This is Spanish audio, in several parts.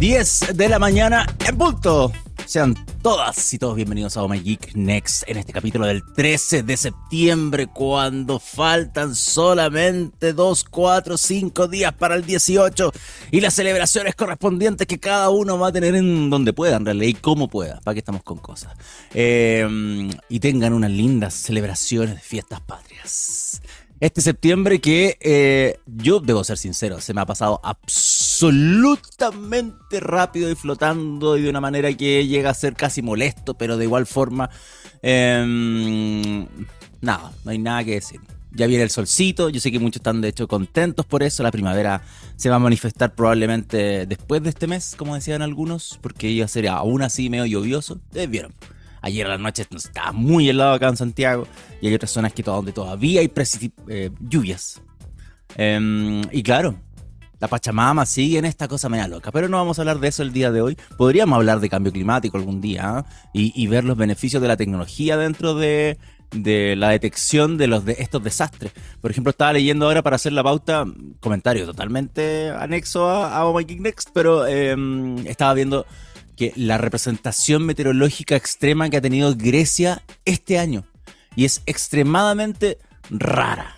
10 de la mañana en punto. Sean todas y todos bienvenidos a Oh Geek Next en este capítulo del 13 de septiembre, cuando faltan solamente 2, 4, 5 días para el 18 y las celebraciones correspondientes que cada uno va a tener en donde pueda, en realidad, y como pueda, para que estamos con cosas. Eh, y tengan unas lindas celebraciones de fiestas patrias este septiembre que eh, yo debo ser sincero, se me ha pasado absolutamente rápido y flotando y de una manera que llega a ser casi molesto, pero de igual forma, eh, nada, no hay nada que decir. Ya viene el solcito, yo sé que muchos están de hecho contentos por eso, la primavera se va a manifestar probablemente después de este mes, como decían algunos, porque iba a ser aún así medio lluvioso, ustedes vieron. Ayer a la noche estaba muy helado acá en Santiago y hay otras zonas que todavía hay eh, lluvias. Em, y claro, la Pachamama sigue en esta cosa media loca, pero no vamos a hablar de eso el día de hoy. Podríamos hablar de cambio climático algún día ¿ah? y, ver los beneficios de la tecnología dentro de, la detección de, estos desastres. Por ejemplo, estaba leyendo ahora para hacer la pauta, comentario totalmente anexo a, a Oh My Geek Next, pero em, estaba viendo que la representación meteorológica extrema que ha tenido Grecia este año. Y es extremadamente rara.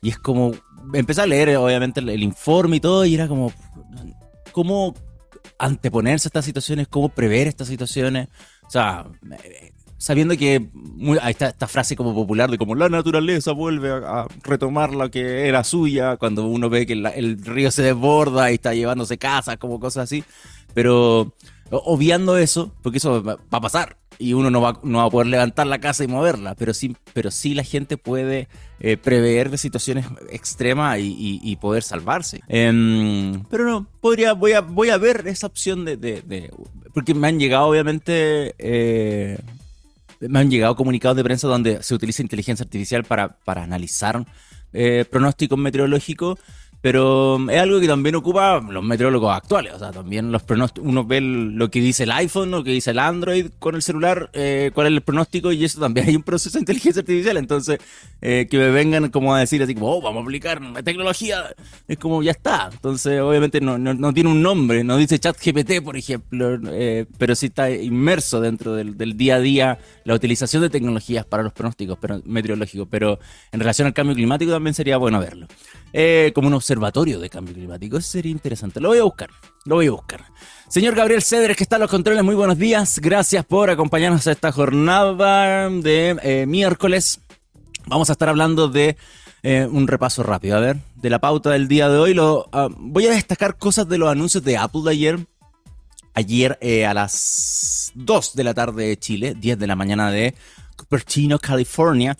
Y es como, empecé a leer obviamente el, informe y todo, y era como, ¿cómo anteponerse a estas situaciones? ¿Cómo prever estas situaciones? O sea, sabiendo que ahí está esta frase como popular de como la naturaleza vuelve a, retomar lo que era suya, cuando uno ve que el río se desborda y está llevándose casas, como cosas así. Pero obviando eso, porque eso va a pasar y uno no va, no va a poder levantar la casa y moverla, pero sí, pero sí la gente puede eh, prever de situaciones extremas y, poder salvarse. Em, pero no, podría, voy a, voy a ver esa opción de, porque me han llegado obviamente... Eh, me han llegado comunicados de prensa donde se utiliza inteligencia artificial para, para analizar eh, pronósticos meteorológicos pero es algo que también ocupa los meteorólogos actuales. O sea, también los pronósticos, uno ve lo que dice el iPhone, lo que dice el Android con el celular, eh, cuál es el pronóstico, y eso también hay un proceso de inteligencia artificial. Entonces, eh, que me vengan como a decir así como, oh, vamos a aplicar tecnología, es como ya está. Entonces, obviamente no, no, tiene un nombre, no dice ChatGPT, por ejemplo, eh, pero sí está inmerso dentro del, del, día a día la utilización de tecnologías para los pronósticos pero, meteorológicos. Pero en relación al cambio climático también sería bueno verlo. Como unos observatorio de cambio climático. Eso sería interesante. Lo voy a buscar. Lo voy a buscar. Señor Gabriel Cedres, que está en los controles, muy buenos días. Gracias por acompañarnos a esta jornada de eh, miércoles. Vamos a estar hablando de eh, un repaso rápido, a ver, de la pauta del día de hoy. Lo, ah, voy a destacar cosas de los anuncios de Apple de ayer. Ayer eh, a las 2 de la tarde de Chile, 10 de la mañana de Cupertino, California.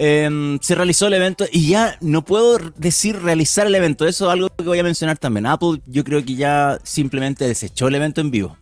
Em, se realizó el evento y ya no puedo decir realizar el evento. Eso es algo que voy a mencionar también. Apple yo creo que ya simplemente desechó el evento en vivo.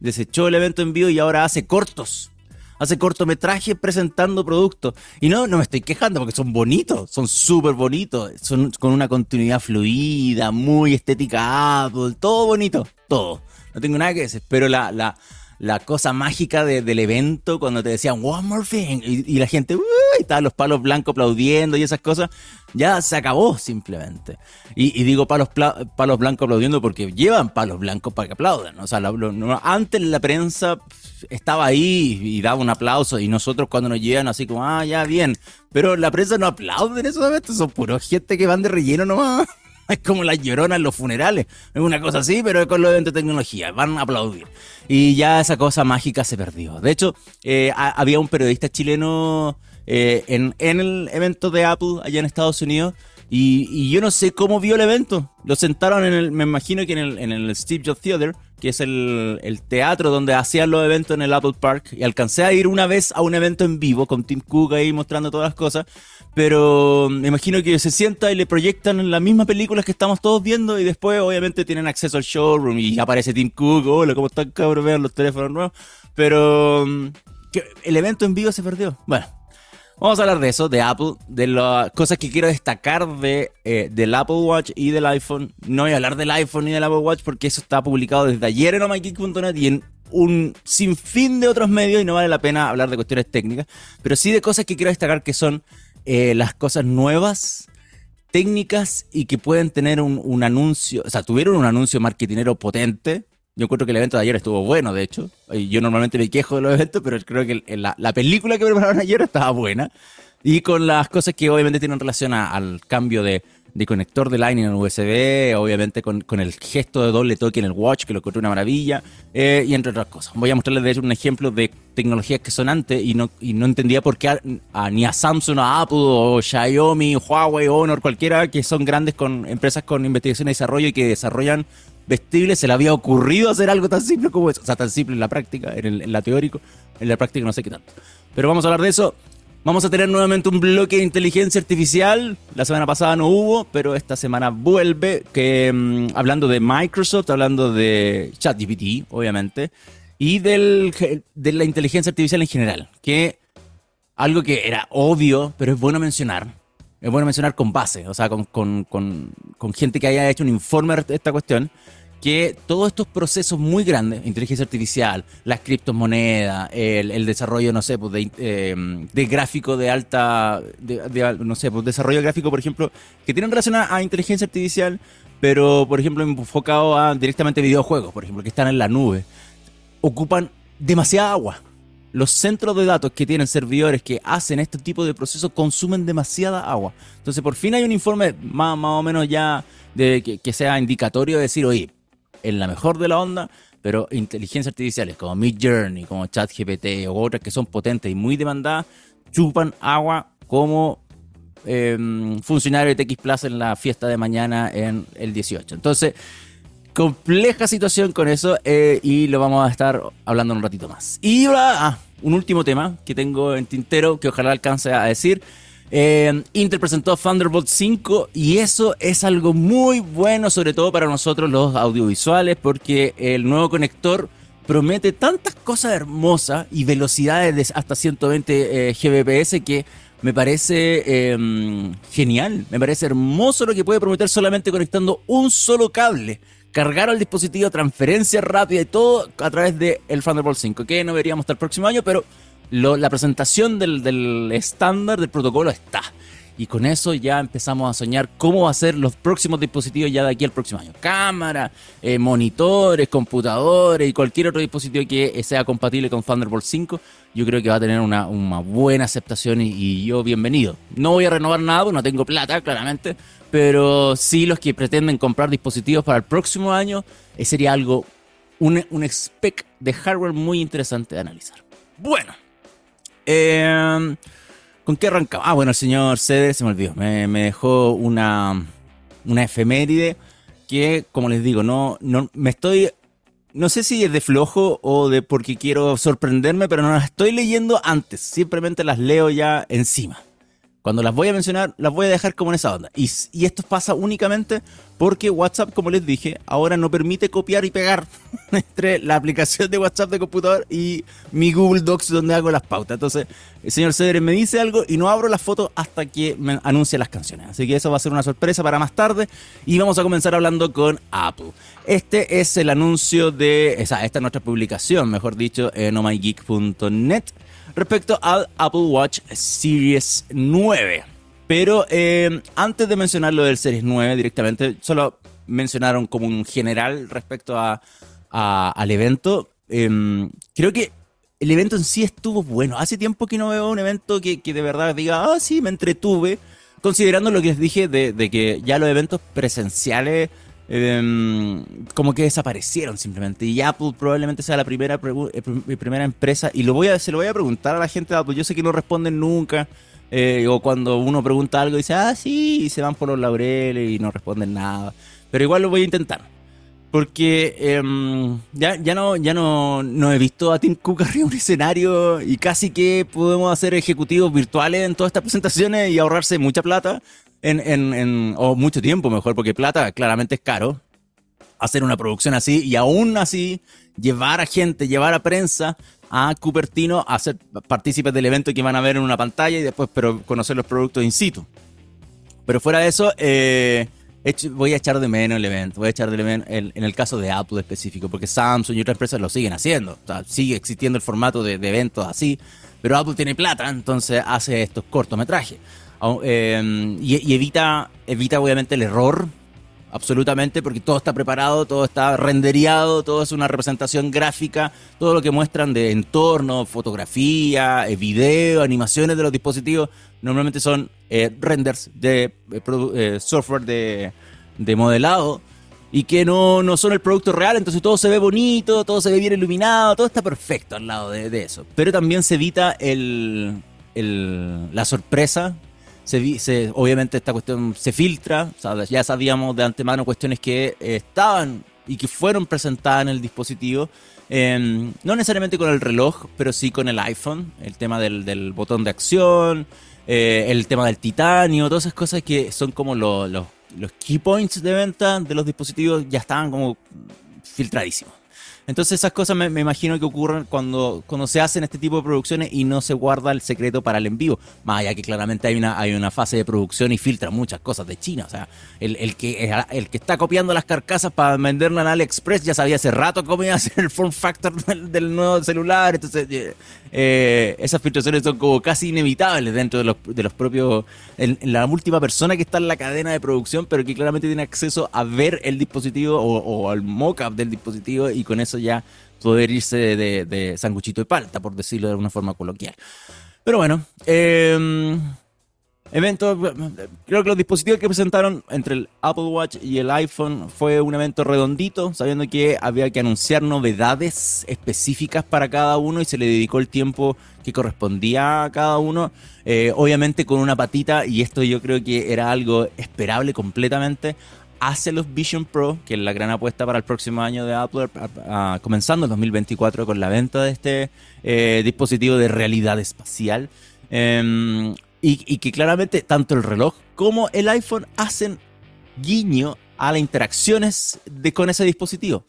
Desechó el evento en vivo y ahora hace cortos. Hace cortometrajes presentando productos. Y no, no me estoy quejando porque son bonitos, son súper bonitos. Son con una continuidad fluida, muy estética Apple, todo bonito, todo. No tengo nada que decir. Pero la, la, la cosa mágica del evento cuando te decían one more thing y, la gente uh, y estaban los palos blancos aplaudiendo y esas cosas. Ya se acabó simplemente. Y, digo palos palos blancos aplaudiendo porque llevan palos blancos para que aplaudan. O sea antes la prensa estaba ahí y daba un aplauso y nosotros cuando nos llegan así como ah ya bien pero la prensa no aplaude en esos son puros gente que van de relleno nomás es como la llorona en los funerales. Es una cosa así, pero con lo de tecnología. Van a aplaudir. Y ya esa cosa mágica se perdió. De hecho, eh, había un periodista chileno eh, en, en el evento de Apple allá en Estados Unidos y, yo no sé cómo vio el evento. Lo sentaron en el, me imagino que en el, en el Steve Jobs Theater, que es el, el, teatro donde hacían los eventos en el Apple Park. Y alcancé a ir una vez a un evento en vivo con Tim Cook ahí mostrando todas las cosas. Pero me imagino que se sienta y le proyectan las mismas películas que estamos todos viendo. Y después, obviamente, tienen acceso al showroom y aparece Tim Cook. Hola, ¿cómo están, cabrón? Vean los teléfonos nuevos. Pero mm, el evento en vivo se perdió. Bueno, Vamos a hablar de eso, de Apple, de las cosas que quiero destacar de, eh, del Apple Watch y del iPhone. No voy a hablar del iPhone ni del Apple Watch porque eso está publicado desde ayer en omygeek.net y en un sinfín de otros medios y no vale la pena hablar de cuestiones técnicas, pero sí de cosas que quiero destacar que son eh, las cosas nuevas, técnicas y que pueden tener un, un, anuncio, o sea, tuvieron un anuncio marketinero potente Yo encuentro que el evento de ayer estuvo bueno, de hecho. Yo normalmente me quejo de los eventos, pero creo que la, la película que prepararon ayer estaba buena. Y con las cosas que obviamente tienen relación al cambio de, de conector de Lightning en USB, obviamente con, con, el gesto de doble toque en el watch, que lo encontré una maravilla, eh, y entre otras cosas. Voy a mostrarles de hecho un ejemplo de tecnologías que son antes y no, y no entendía por qué ni a Samsung, a Apple, o Xiaomi, Huawei, Honor, cualquiera, que son grandes con empresas con investigación y desarrollo y que desarrollan vestibles, se le había ocurrido hacer algo tan simple como eso. O sea, tan simple en la práctica, en, en la teórico, en la práctica no sé qué tanto. Pero vamos a hablar de eso. Vamos a tener nuevamente un bloque de inteligencia artificial. La semana pasada no hubo, pero esta semana vuelve. Que mm, hablando de Microsoft, hablando de ChatGPT, obviamente, y del, de la inteligencia artificial en general. Que algo que era obvio, pero es bueno mencionar. Es bueno mencionar con base, o sea, con, con, con, con gente que haya hecho un informe de esta cuestión que todos estos procesos muy grandes, inteligencia artificial, las criptomonedas, el, desarrollo, no sé, pues de, em, gráfico de alta, no sé, pues desarrollo gráfico, por ejemplo, que tienen relación a, inteligencia artificial, pero, por ejemplo, enfocado a directamente videojuegos, por ejemplo, que están en la nube, ocupan demasiada agua. Los centros de datos que tienen servidores que hacen este tipo de procesos consumen demasiada agua. Entonces, por fin hay un informe más, más o menos ya de que, que sea indicatorio de decir, oye, en la mejor de la onda, pero inteligencias artificiales como Mid Journey, como ChatGPT o otras que son potentes y muy demandadas, chupan agua como em, funcionario de TX Plus en la fiesta de mañana en el 18. Entonces, compleja situación con eso eh, y lo vamos a estar hablando un ratito más. Y ah, un último tema que tengo en tintero que ojalá alcance a decir. Eh, Intel presentó Thunderbolt 5 y eso es algo muy bueno, sobre todo para nosotros los audiovisuales, porque el nuevo conector promete tantas cosas hermosas y velocidades de hasta 120 eh, Gbps que me parece em, genial, me parece hermoso lo que puede prometer solamente conectando un solo cable. Cargar al dispositivo, transferencia rápida y todo a través del Thunderbolt 5, que no veríamos hasta el próximo año, pero la presentación del, estándar del protocolo está. Y con eso ya empezamos a soñar cómo va a ser los próximos dispositivos ya de aquí al próximo año. Cámara, eh, monitores, computadores y cualquier otro dispositivo que sea compatible con Thunderbolt 5. Yo creo que va a tener una, buena aceptación y, yo bienvenido. No voy a renovar nada, no tengo plata, claramente. Pero sí los que pretenden comprar dispositivos para el próximo año, eh, sería algo, un, un spec de hardware muy interesante de analizar. Bueno. Eh, ¿Con qué arrancamos? Ah, bueno, el señor Ceder se me olvidó. Me, dejó una, una efeméride que, como les digo, no, no me estoy. No sé si es de flojo o de porque quiero sorprenderme, pero no las estoy leyendo antes. Simplemente las leo ya encima. Cuando las voy a mencionar, las voy a dejar como en esa onda. Y, esto pasa únicamente porque WhatsApp, como les dije, ahora no permite copiar y pegar entre la aplicación de WhatsApp de computador y mi Google Docs donde hago las pautas. Entonces, el señor Cedre me dice algo y no abro las fotos hasta que me anuncie las canciones. Así que eso va a ser una sorpresa para más tarde. Y vamos a comenzar hablando con Apple. Este es el anuncio de. Esa, esta es nuestra publicación, mejor dicho, en omygeek.net respecto al Apple Watch Series 9. Pero eh, antes de mencionar lo del Series 9 directamente, solo mencionaron como un general respecto a, al evento. Em, creo que el evento en sí estuvo bueno. Hace tiempo que no veo un evento que, que de verdad diga, ah, sí, me entretuve. Considerando lo que les dije de, de que ya los eventos presenciales Em, como que desaparecieron simplemente. Y Apple probablemente sea la primera, eh, primera empresa, y lo voy a, se lo voy a preguntar a la gente de Apple, yo sé que no responden nunca, eh, o cuando uno pregunta algo dice, ah, sí, y se van por los laureles y no responden nada. Pero igual lo voy a intentar. Porque em, ya, ya, no, ya no, no he visto a Tim Cook arriba un escenario y casi que podemos hacer ejecutivos virtuales en todas estas presentaciones y ahorrarse mucha plata en, en, en, o mucho tiempo mejor, porque plata claramente es caro hacer una producción así y aún así llevar a gente, llevar a prensa a Cupertino a ser partícipes del evento que van a ver en una pantalla y después pero conocer los productos in situ. Pero fuera de eso, eh, voy a echar de menos el evento, voy a echar de menos en el caso de Apple específico, porque Samsung y otras empresas lo siguen haciendo. sigue existiendo el formato de, de eventos así, pero Apple tiene plata, entonces hace estos cortometrajes. Em, y, evita, evita obviamente el error absolutamente, porque todo está preparado, todo está rendereado, todo es una representación gráfica, todo lo que muestran de entorno, fotografía, eh, video, animaciones de los dispositivos, normalmente son eh, renders de eh, software de, modelado y que no, no, son el producto real, entonces todo se ve bonito, todo se ve bien iluminado, todo está perfecto al lado de, eso. Pero también se evita el, la sorpresa se, obviamente esta cuestión se filtra, ya sabíamos de antemano cuestiones que estaban y que fueron presentadas en el dispositivo, em, no necesariamente con el reloj, pero sí con el iPhone, el tema del, botón de acción, eh, el tema del titanio, todas esas cosas que son como los key points de venta de los dispositivos ya estaban como filtradísimos. Entonces esas cosas me, imagino que ocurren cuando, cuando se hacen este tipo de producciones y no se guarda el secreto para el envío. Más allá que claramente hay una, hay una fase de producción y filtra muchas cosas de China. O sea, el, que, el que está copiando las carcasas para venderla en AliExpress ya sabía hace rato cómo iba a ser el form factor del, nuevo celular. Entonces, eh, esas filtraciones son como casi inevitables dentro de los, de los propios... la última persona que está en la cadena de producción, pero que claramente tiene acceso a ver el dispositivo o, al mock-up del dispositivo y con eso ya poder irse de, sanguchito de palta, por decirlo de alguna forma coloquial. Pero bueno, eh, evento, creo que los dispositivos que presentaron entre el Apple Watch y el iPhone fue un evento redondito, sabiendo que había que anunciar novedades específicas para cada uno y se le dedicó el tiempo que correspondía a cada uno, eh, obviamente con una patita, y esto yo creo que era algo esperable completamente, hace los Vision Pro, que es la gran apuesta para el próximo año de Apple, comenzando en 2024 con la venta de este eh, dispositivo de realidad espacial. Em, y, que claramente tanto el reloj como el iPhone hacen guiño a las interacciones de, con ese dispositivo.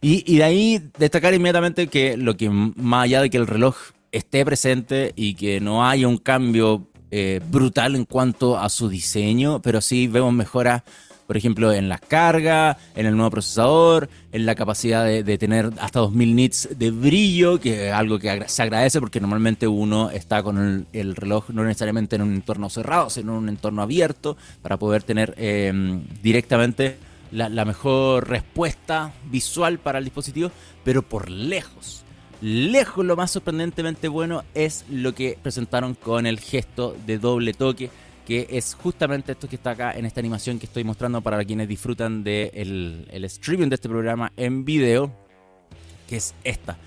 Y, de ahí destacar inmediatamente que lo que más allá de que el reloj esté presente y que no haya un cambio eh, brutal en cuanto a su diseño, pero sí vemos mejoras por ejemplo, en las cargas, en el nuevo procesador, en la capacidad de, tener hasta 2000 nits de brillo, que es algo que se agradece porque normalmente uno está con el, reloj no necesariamente en un entorno cerrado, sino en un entorno abierto para poder tener em, directamente la, la mejor respuesta visual para el dispositivo, pero por lejos. Lejos lo más sorprendentemente bueno es lo que presentaron con el gesto de doble toque que es justamente esto que está acá en esta animación que estoy mostrando para quienes disfrutan del de el streaming de este programa en video, que es esta.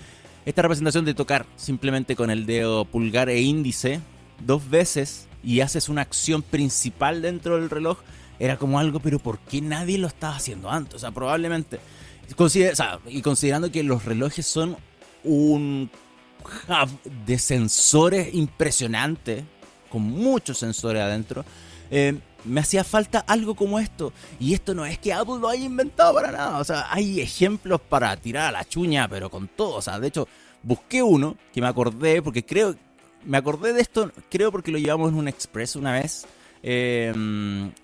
Esta representación de tocar simplemente con el dedo pulgar e índice dos veces y haces una acción principal dentro del reloj, era como algo, pero ¿por qué nadie lo estaba haciendo antes? O sea, probablemente, y considerando que los relojes son un hub de sensores impresionante, con muchos sensores adentro, eh, me hacía falta algo como esto. Y esto no es que Apple lo haya inventado para nada. O sea, hay ejemplos para tirar a la chuña, pero con todo. O sea, de hecho, busqué uno que me acordé, porque creo, me acordé de esto, creo porque lo llevamos en un Express una vez. Eh,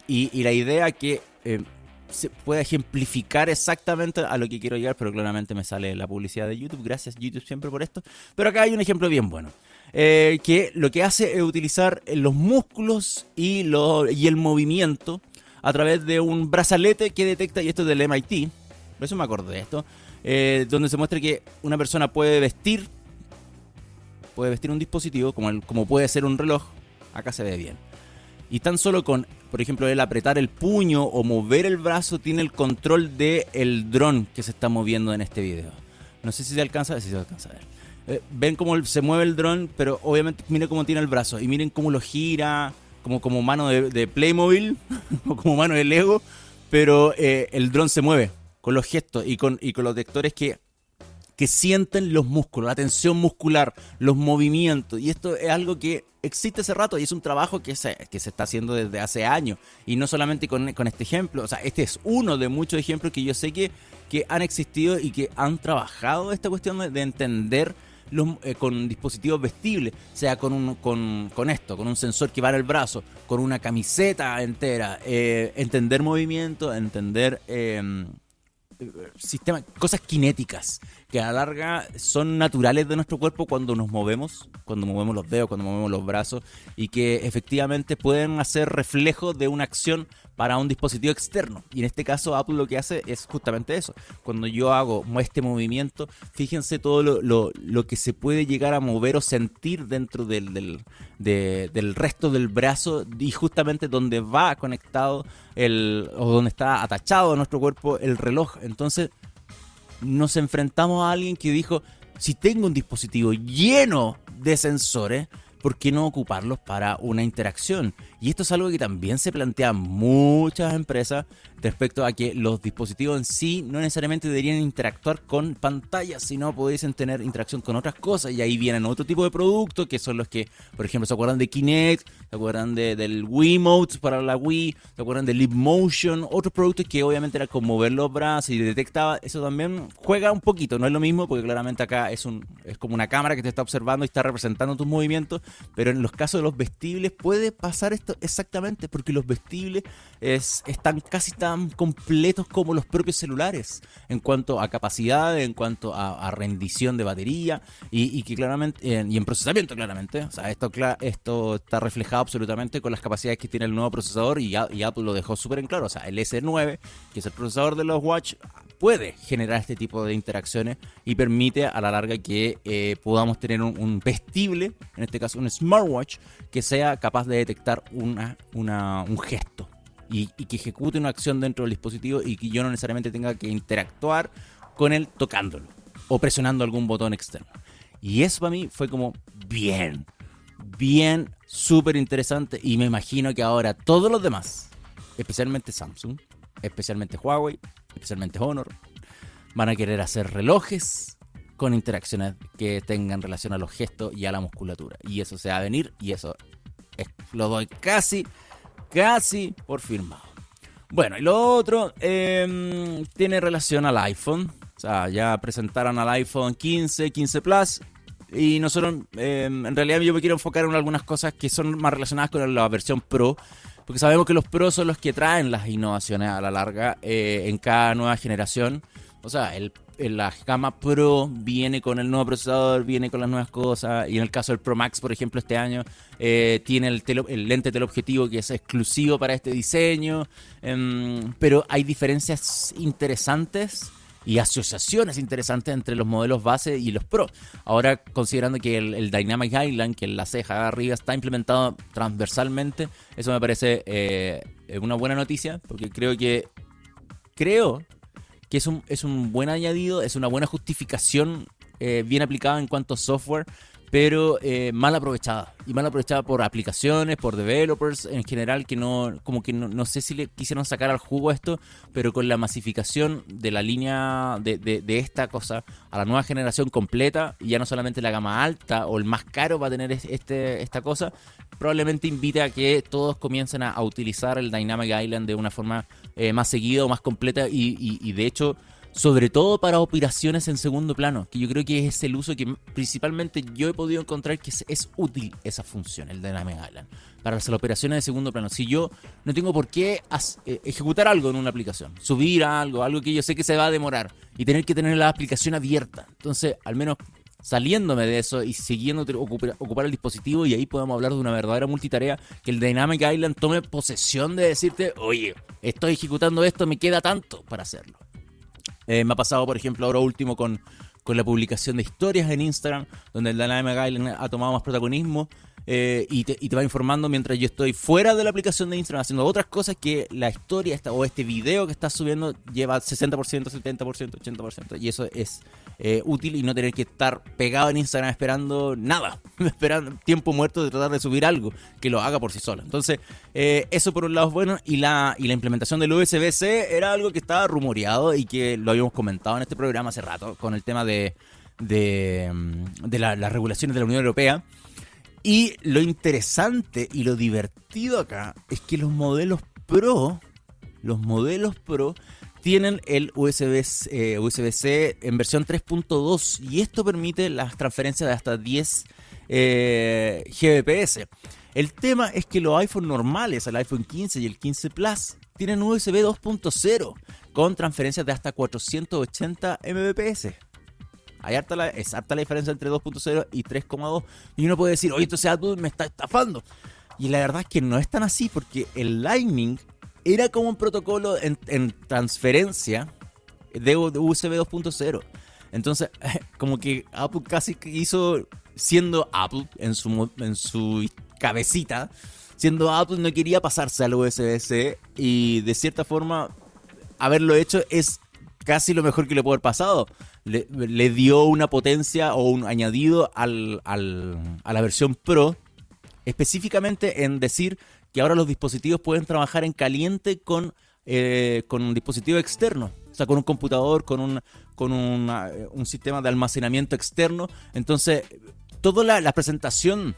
y, la idea que eh, se pueda ejemplificar exactamente a lo que quiero llegar, pero claramente me sale la publicidad de YouTube. Gracias YouTube siempre por esto. Pero acá hay un ejemplo bien bueno. Eh, que lo que hace es utilizar los músculos y, lo, y el movimiento a través de un brazalete que detecta, y esto es del MIT, por eso me acordé de esto, eh, donde se muestra que una persona puede vestir, puede vestir un dispositivo, como, como puede ser un reloj, acá se ve bien. Y tan solo con, por ejemplo, el apretar el puño o mover el brazo, tiene el control del el dron que se está moviendo en este video. No sé si se alcanza, si se alcanza a ver. Eh, ven cómo se mueve el dron, pero obviamente miren cómo tiene el brazo y miren cómo lo gira, como, como mano de, Playmobil o como mano de Lego, pero eh, el dron se mueve con los gestos y con, y con los detectores que, que sienten los músculos, la tensión muscular, los movimientos. Y esto es algo que existe hace rato y es un trabajo que se, que se está haciendo desde hace años. Y no solamente con, con este ejemplo, o sea, este es uno de muchos ejemplos que yo sé que, que han existido y que han trabajado esta cuestión de entender eh, con dispositivos vestibles, sea con, un, con, con, esto, con un sensor que va en el brazo, con una camiseta entera, eh, entender movimiento, entender eh, sistema, cosas cinéticas que a la larga son naturales de nuestro cuerpo cuando nos movemos, cuando movemos los dedos, cuando movemos los brazos y que efectivamente pueden hacer reflejo de una acción para un dispositivo externo. Y en este caso Apple lo que hace es justamente eso. Cuando yo hago este movimiento, fíjense todo lo, que se puede llegar a mover o sentir dentro del, del, resto del brazo y justamente donde va conectado el, o donde está atachado a nuestro cuerpo el reloj. Entonces nos enfrentamos a alguien que dijo, si tengo un dispositivo lleno de sensores, ¿por qué no ocuparlos para una interacción? Y esto es algo que también se plantea muchas empresas respecto a que los dispositivos en sí no necesariamente deberían interactuar con pantallas, sino pudiesen tener interacción con otras cosas. Y ahí vienen otro tipo de productos que son los que, por ejemplo, se acuerdan de Kinect, se acuerdan de, del Wiimote para la Wii, se acuerdan de Leap Motion, otros productos que obviamente era como mover los brazos y detectaba. Eso también juega un poquito, no es lo mismo porque claramente acá es, un, es como una cámara que te está observando y está representando tus movimientos, pero en los casos de los vestibles puede pasar esto exactamente porque los vestibles es, están casi tan completos como los propios celulares en cuanto a capacidad, en cuanto a, rendición de batería y, que claramente y en procesamiento claramente. O sea, esto, esto está reflejado absolutamente con las capacidades que tiene el nuevo procesador y, Apple lo dejó súper en claro. O sea, el S9, que es el procesador de los Watch, puede generar este tipo de interacciones y permite a la larga que eh, podamos tener un, vestible, en este caso un smartwatch, que sea capaz de detectar una, un gesto y, que ejecute una acción dentro del dispositivo y que yo no necesariamente tenga que interactuar con él tocándolo o presionando algún botón externo. Y eso para mí fue como bien, bien, súper interesante y me imagino que ahora todos los demás, especialmente Samsung, especialmente Huawei, especialmente Honor, van a querer hacer relojes con interacciones que tengan relación a los gestos y a la musculatura. Y eso se va a venir y eso lo doy casi casi por firmado. Bueno, y lo otro em, tiene relación al iPhone. O sea, ya presentaron al iPhone 15, 15 Plus. Y nosotros, em, en realidad, yo me quiero enfocar en algunas cosas que son más relacionadas con la versión Pro. Porque sabemos que los Pro son los que traen las innovaciones a la larga eh, en cada nueva generación. O sea, el la gama Pro viene con el nuevo procesador, viene con las nuevas cosas. Y en el caso del Pro Max, por ejemplo, este año eh, tiene el, el, lente teleobjetivo que es exclusivo para este diseño. Em, pero hay diferencias interesantes y asociaciones interesantes entre los modelos base y los Pro. Ahora, considerando que el, Dynamic Island, que la ceja arriba está implementado transversalmente, eso me parece eh, una buena noticia, porque creo que creo que es un, es un buen añadido, es una buena justificación eh, bien aplicada en cuanto a software, pero eh, mal aprovechada. Y mal aprovechada por aplicaciones, por developers en general, que no, como que no, sé si le quisieron sacar al jugo esto, pero con la masificación de la línea de, de, esta cosa a la nueva generación completa, y ya no solamente la gama alta o el más caro va a tener este, esta cosa, probablemente invite a que todos comiencen a, utilizar el Dynamic Island de una forma eh, más seguida o más completa y, de hecho sobre todo para operaciones en segundo plano, que yo creo que es el uso que principalmente yo he podido encontrar que es, útil esa función, el Dynamic Island, para las operaciones de segundo plano. Si yo no tengo por qué eh, ejecutar algo en una aplicación, subir algo, algo que yo sé que se va a demorar y tener que tener la aplicación abierta, entonces al menos saliéndome de eso y siguiendo ocupar, el dispositivo y ahí podemos hablar de una verdadera multitarea que el Dynamic Island tome posesión de decirte, oye, estoy ejecutando esto, me queda tanto para hacerlo. Eh, me ha pasado, por ejemplo, ahora último con, con la publicación de historias en Instagram, donde el Dynamic Island ha tomado más protagonismo eh, y, te, va informando mientras yo estoy fuera de la aplicación de Instagram haciendo otras cosas que la historia o este video que estás subiendo lleva 60%, 70%, 80%. Y eso es eh, útil y no tener que estar pegado en Instagram esperando nada, esperando tiempo muerto de tratar de subir algo que lo haga por sí solo. Entonces, eh, eso por un lado es bueno. Y la, y la implementación del USB-C era algo que estaba rumoreado y que lo habíamos comentado en este programa hace rato con el tema de, de, mm, las regulaciones de la Unión Europea. Y lo interesante y lo divertido acá es que los modelos Pro, los modelos Pro tienen el USB-C eh, USB en versión 3.2 y esto permite las transferencias de hasta 10 eh, Gbps. El tema es que los iPhones normales, el iPhone 15 y el 15 Plus, tienen USB 2.0 con transferencias de hasta 480 Mbps. Hay harta la, es harta la diferencia entre 2.0 y 3.2. Y uno puede decir, oye, entonces Apple me está estafando. Y la verdad es que no es tan así porque el Lightning era como un protocolo en, transferencia de, USB 2.0. Entonces, como que Apple casi hizo, siendo Apple en su, en su cabecita, siendo Apple no quería pasarse al USB-C y de cierta forma haberlo hecho es casi lo mejor que le puede haber pasado. Le, dio una potencia o un añadido al, al, a la versión Pro, específicamente en decir que ahora los dispositivos pueden trabajar en caliente con, eh, con un dispositivo externo. O sea, con un computador, con un, con un sistema de almacenamiento externo. Entonces, toda la, la, presentación,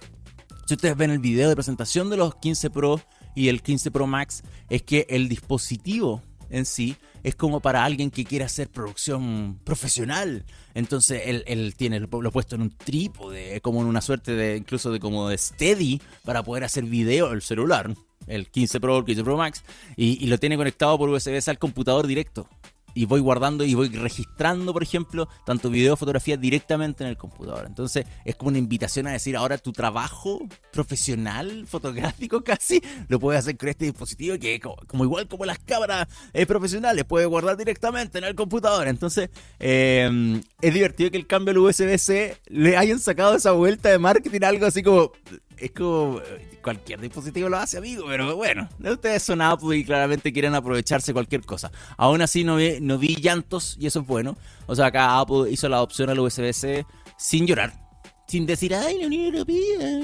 si ustedes ven el video de presentación de los 15 Pro y el 15 Pro Max, es que el dispositivo en sí es como para alguien que quiere hacer producción profesional. Entonces él, tiene lo, puesto en un trípode, como en una suerte de incluso de como de steady para poder hacer video el celular, el 15 Pro, el 15 Pro Max, y lo tiene conectado por USB al computador directo y voy guardando y voy registrando, por ejemplo, tanto video, fotografía directamente en el computador. Entonces es como una invitación a decir, ahora tu trabajo profesional, fotográfico casi, lo puedes hacer con este dispositivo que como, igual como las cámaras eh, profesionales, puedes guardar directamente en el computador. Entonces eh, es divertido que el cambio al USB-C le hayan sacado esa vuelta de marketing, algo así como es como eh, cualquier dispositivo lo hace, amigo, pero bueno, ustedes son Apple y claramente quieren aprovecharse cualquier cosa. Aún así no vi, no vi llantos y eso es bueno. O sea, acá Apple hizo la opción al USB-C sin llorar. Sin decir, ay, la Unión Europea.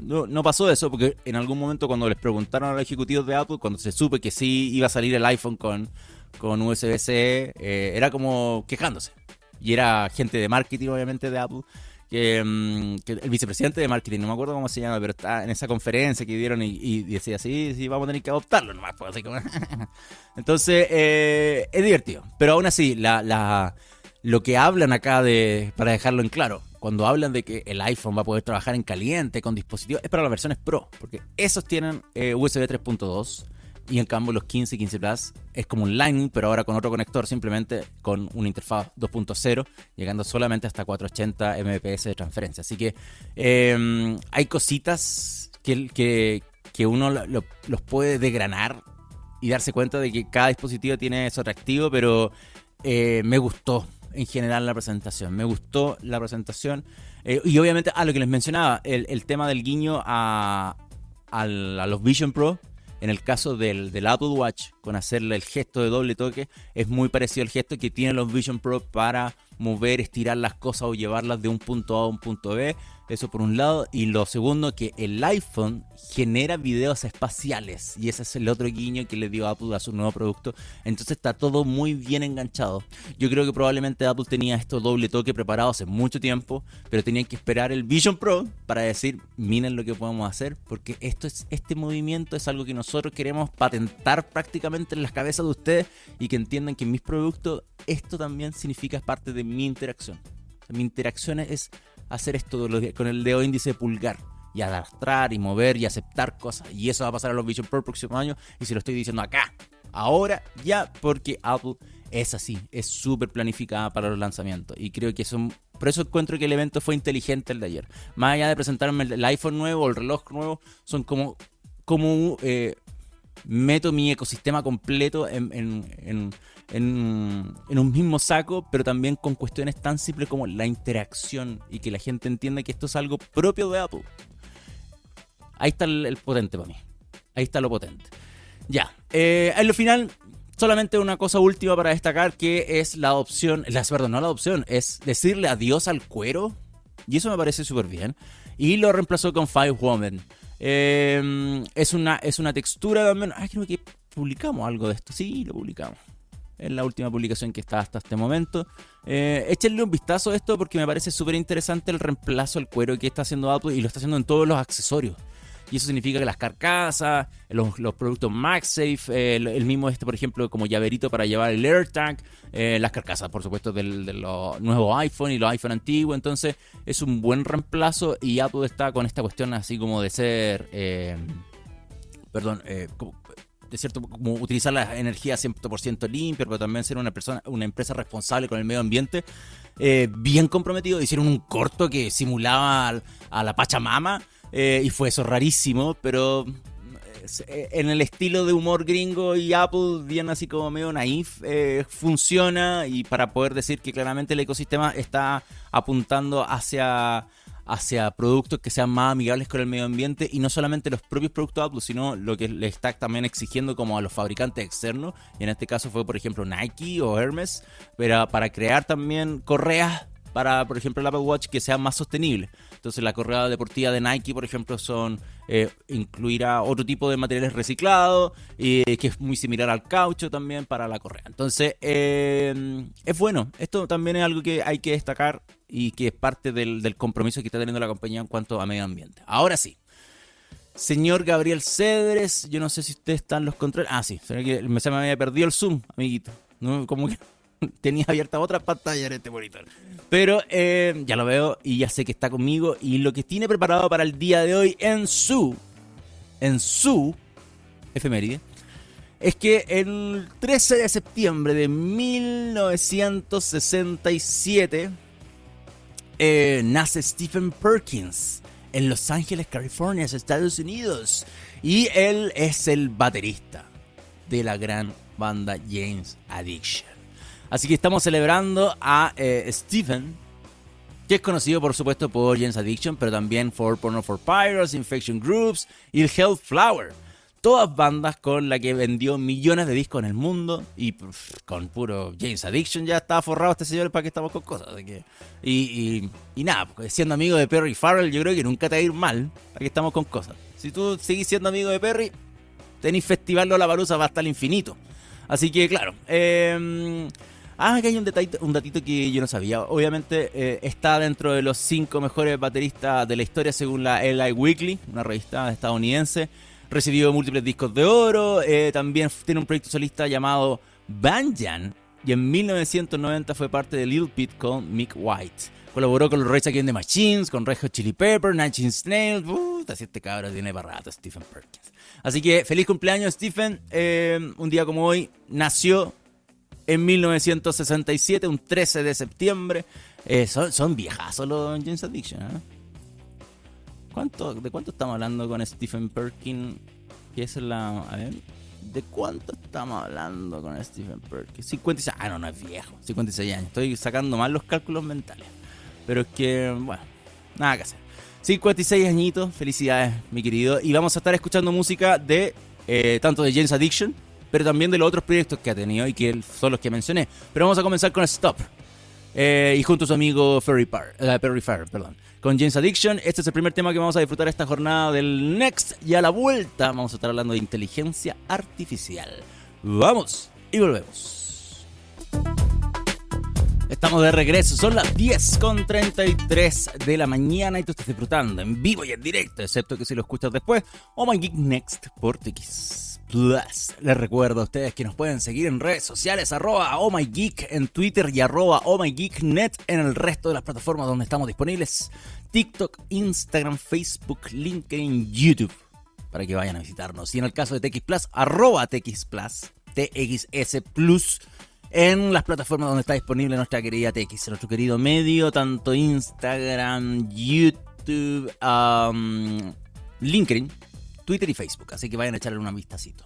No, no pasó eso, porque en algún momento cuando les preguntaron a los ejecutivos de Apple, cuando se supe que sí iba a salir el iPhone con, con USB-C, eh, era como quejándose. Y era gente de marketing, obviamente, de Apple, Mm, que, el vicepresidente de marketing, no me acuerdo cómo se llama, pero está en esa conferencia que dieron y, decía, sí, sí, vamos a tener que adoptarlo nomás. Pues. Entonces, eh, es divertido. Pero aún así, la, la, lo que hablan acá, de para dejarlo en claro, cuando hablan de que el iPhone va a poder trabajar en caliente con dispositivos, es para las versiones Pro, porque esos tienen eh, USB 3.2 y en cambio los 15 y 15 Plus es como un Lightning, pero ahora con otro conector, simplemente con una interfaz 2.0, llegando solamente hasta 480 Mbps de transferencia. Así que em, hay cositas que, que, uno los puede degranar y darse cuenta de que cada dispositivo tiene su atractivo, pero eh, me gustó en general la presentación. Me gustó la presentación. Eh, y obviamente, a lo que les mencionaba, el, tema del guiño a, a los Vision Pro en el caso del, Apple Watch, con hacerle el gesto de doble toque, es muy parecido al gesto que tienen los Vision Pro para mover, estirar las cosas o llevarlas de un punto A a un punto B. Eso por un lado. Y lo segundo, que el iPhone genera videos espaciales. Y ese es el otro guiño que le dio Apple a su nuevo producto. Entonces está todo muy bien enganchado. Yo creo que probablemente Apple tenía esto doble toque preparado hace mucho tiempo. Pero tenían que esperar el Vision Pro para decir, miren lo que podemos hacer. Porque esto es, este movimiento es algo que nosotros queremos patentar prácticamente en las cabezas de ustedes. Y que entiendan que mis productos, esto también significa parte de mi interacción. Mi interacción es hacer esto con el dedo índice pulgar y arrastrar y mover y aceptar cosas. Y eso va a pasar a los Vision Pro el próximo año. Y se lo estoy diciendo acá, ahora, ya, porque Apple es así, es súper planificada para los lanzamientos. Y creo que son. Por eso encuentro que el evento fue inteligente el de ayer. Más allá de presentarme el iPhone nuevo el reloj nuevo, son como. como eh, meto mi ecosistema completo en, en, un mismo saco, pero también con cuestiones tan simples como la interacción y que la gente entienda que esto es algo propio de Apple. Ahí está el, potente para mí. Ahí está lo potente. Ya, eh, en lo final, solamente una cosa última para destacar que es la opción, la, perdón, no la opción, es decirle adiós al cuero. Y eso me parece súper bien. Y lo reemplazó con Five Woman. Eh, es, una, es una textura también. Ay, creo que publicamos algo de esto. Sí, lo publicamos en la última publicación que está hasta este momento. Eh, échenle un vistazo a esto porque me parece súper interesante el reemplazo al cuero que está haciendo Apple y lo está haciendo en todos los accesorios. Y eso significa que las carcasas, los, productos MagSafe, el, mismo este, por ejemplo, como llaverito para llevar el AirTag, eh, las carcasas, por supuesto, del, de los nuevos iPhone y los iPhone antiguos. Entonces, es un buen reemplazo y Apple está con esta cuestión así como de ser... Eh, perdón, eh, de cierto, como utilizar la energía 100% limpia, pero también ser una persona, una empresa responsable con el medio ambiente, eh, bien comprometido. Hicieron un corto que simulaba a la Pachamama eh, y fue eso rarísimo, pero eh, en el estilo de humor gringo y Apple, bien así como medio naif, eh, funciona y para poder decir que claramente el ecosistema está apuntando hacia hacia productos que sean más amigables con el medio ambiente y no solamente los propios productos Apple, sino lo que le está también exigiendo como a los fabricantes externos. Y en este caso fue, por ejemplo, Nike o Hermes, pero para crear también correas para, por ejemplo, el Apple Watch que sea más sostenible. Entonces, la correa deportiva de Nike, por ejemplo, son eh, incluirá otro tipo de materiales reciclados, y que es muy similar al caucho también para la correa. Entonces, eh, es bueno. Esto también es algo que hay que destacar y que es parte del, compromiso que está teniendo la compañía en cuanto a medio ambiente. Ahora sí. Señor Gabriel Cedres, yo no sé si ustedes están los controles. Ah, sí, se me había perdido el Zoom, amiguito. ¿No? Como que tenía abierta otra pantalla en este monitor. Pero eh, ya lo veo y ya sé que está conmigo. Y lo que tiene preparado para el día de hoy en su. En su. Efeméride. Es que el 13 de septiembre de 1967 eh, nace Stephen Perkins en Los Ángeles, California, Estados Unidos. Y él es el baterista de la gran banda James Addiction. Así que estamos celebrando a eh, Stephen, que es conocido por supuesto por James Addiction, pero también por Porno for Pirates, Infection Groups y el Flower. Todas bandas con las que vendió millones de discos en el mundo y con puro James Addiction ya estaba forrado este señor para que estamos con cosas. y, y, nada, pues, siendo amigo de Perry Farrell yo creo que nunca te va a ir mal para que estamos con cosas. Si tú seguís siendo amigo de Perry, tenéis Festival Lola Palusa hasta el infinito. Así que claro, eh, Ah, que hay un, detallito, un datito que yo no sabía. Obviamente eh, está dentro de los cinco mejores bateristas de la historia según la LI Weekly, una revista estadounidense. Recibió múltiples discos de oro. Eh, también tiene un proyecto solista llamado Banjan. Y en 1990 fue parte de Lil Pit con Mick White. Colaboró con los Rage Against the Machines, con Red Hot Chili Pepper, Nine Inch Nails. Puta, si este tiene para Stephen Perkins. Así que feliz cumpleaños, Stephen. Eh, un día como hoy nació en 1967, un 13 de septiembre. Eh, son, son viejazos los James Addiction. ¿eh? ¿Cuánto, ¿De cuánto estamos hablando con Stephen Perkin? Es la. A ver. ¿De cuánto estamos hablando con Stephen Perkin? 56. Ah, no, no es viejo. 56 años. Estoy sacando mal los cálculos mentales. Pero es que, bueno, nada que hacer. 56 añitos. Felicidades, mi querido. Y vamos a estar escuchando música de. Eh, tanto de James Addiction pero también de los otros proyectos que ha tenido y que son los que mencioné. Pero vamos a comenzar con Stop. Eh, y junto a su amigo Ferry Par, eh, Perry Farr, perdón. Con James Addiction, este es el primer tema que vamos a disfrutar esta jornada del Next. Y a la vuelta vamos a estar hablando de inteligencia artificial. Vamos y volvemos. Estamos de regreso, son las 10.33 de la mañana y tú estás disfrutando en vivo y en directo, excepto que si lo escuchas después, Oh My Geek Next por TX. Plus. Les recuerdo a ustedes que nos pueden seguir en redes sociales, arroba oh my geek en Twitter y arroba oh my geek net en el resto de las plataformas donde estamos disponibles. TikTok, Instagram, Facebook, LinkedIn, YouTube. Para que vayan a visitarnos. Y en el caso de TX Plus, arroba TX Plus, TXS Plus en las plataformas donde está disponible nuestra querida TX, nuestro querido medio, tanto Instagram, YouTube, um, LinkedIn Twitter y Facebook, así que vayan a echarle una vistacito.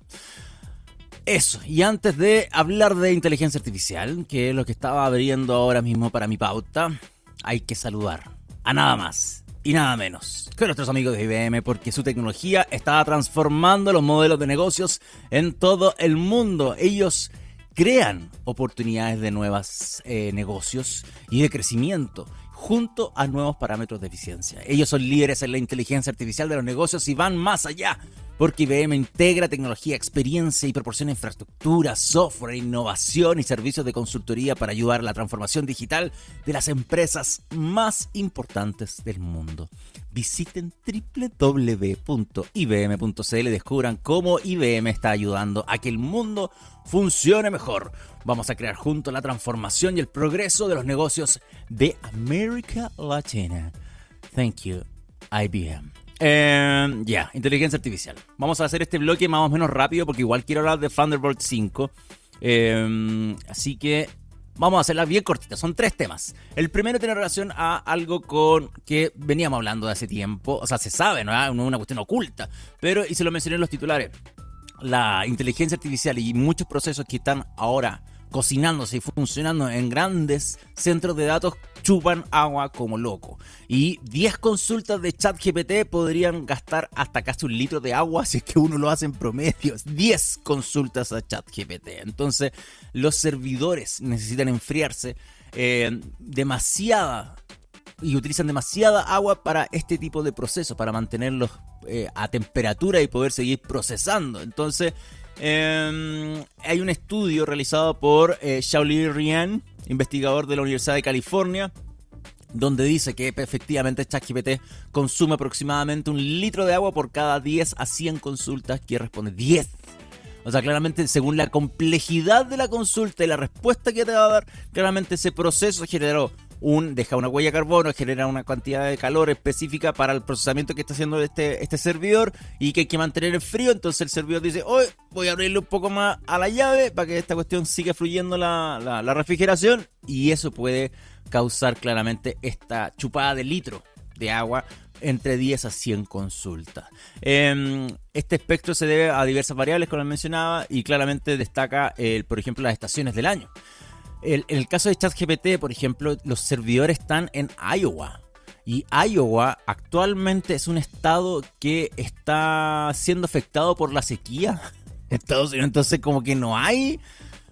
Eso, y antes de hablar de inteligencia artificial, que es lo que estaba abriendo ahora mismo para mi pauta, hay que saludar a nada más y nada menos que nuestros amigos de IBM, porque su tecnología está transformando los modelos de negocios en todo el mundo. Ellos crean oportunidades de nuevos eh, negocios y de crecimiento junto a nuevos parámetros de eficiencia. Ellos son líderes en la inteligencia artificial de los negocios y van más allá, porque IBM integra tecnología, experiencia y proporciona infraestructura, software, innovación y servicios de consultoría para ayudar a la transformación digital de las empresas más importantes del mundo. Visiten www.ibm.cl y descubran cómo IBM está ayudando a que el mundo funcione mejor. Vamos a crear juntos la transformación y el progreso de los negocios de América Latina. Thank you, IBM. Em, ya, inteligencia artificial. Vamos a hacer este bloque más o menos rápido porque igual quiero hablar de Thunderbolt 5. Em, así que Vamos a hacerla bien cortita, son tres temas. El primero tiene relación a algo con que veníamos hablando de hace tiempo, o sea, se sabe, no es una cuestión oculta, pero, y se lo mencioné en los titulares, la inteligencia artificial y muchos procesos que están ahora cocinándose y funcionando en grandes centros de datos chupan agua como loco. Y 10 consultas de chat GPT podrían gastar hasta casi un litro de agua si es que uno lo hace en promedio. 10 consultas a chat GPT. Entonces los servidores necesitan enfriarse eh, demasiada y utilizan demasiada agua para este tipo de procesos, para mantenerlos eh, a temperatura y poder seguir procesando. Entonces, Em, hay un estudio realizado por eh, Shaoli Rian, investigador de la Universidad de California, donde dice que efectivamente ChatGPT consume aproximadamente un litro de agua por cada 10 a 100 consultas que responde. 10. O sea, claramente, según la complejidad de la consulta y la respuesta que te va a dar, claramente ese proceso generó un, deja una huella de carbono, genera una cantidad de calor específica para el procesamiento que está haciendo este, este servidor y que hay que mantener el frío. Entonces el servidor dice, hoy voy a abrirle un poco más a la llave para que esta cuestión siga fluyendo la, la, refrigeración y eso puede causar claramente esta chupada de litro de agua entre 10 a 100 consultas. Em, este espectro se debe a diversas variables, como mencionaba, y claramente destaca, el, por ejemplo, las estaciones del año en el caso de ChatGPT, por ejemplo, los servidores están en Iowa. Y Iowa actualmente es un estado que está siendo afectado por la sequía. Estados entonces como que no hay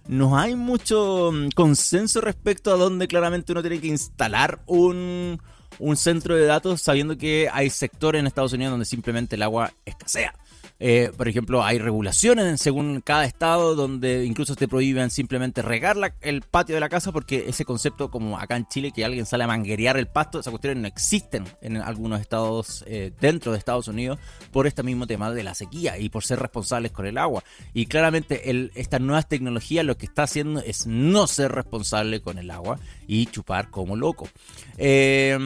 no hay mucho mm, consenso respecto a dónde claramente uno tiene que instalar un, un centro de datos sabiendo que hay sectores en Estados Unidos donde simplemente el agua escasea. Eh, por ejemplo, hay regulaciones según cada estado donde incluso te prohíben simplemente regar el patio de la casa porque ese concepto, como acá en Chile, que alguien sale a manguerear el pasto, esas cuestiones no existen en algunos estados eh, dentro de Estados Unidos por este mismo tema de la sequía y por ser responsables con el agua. Y claramente estas nuevas tecnologías lo que está haciendo es no ser responsable con el agua y chupar como loco. Eh,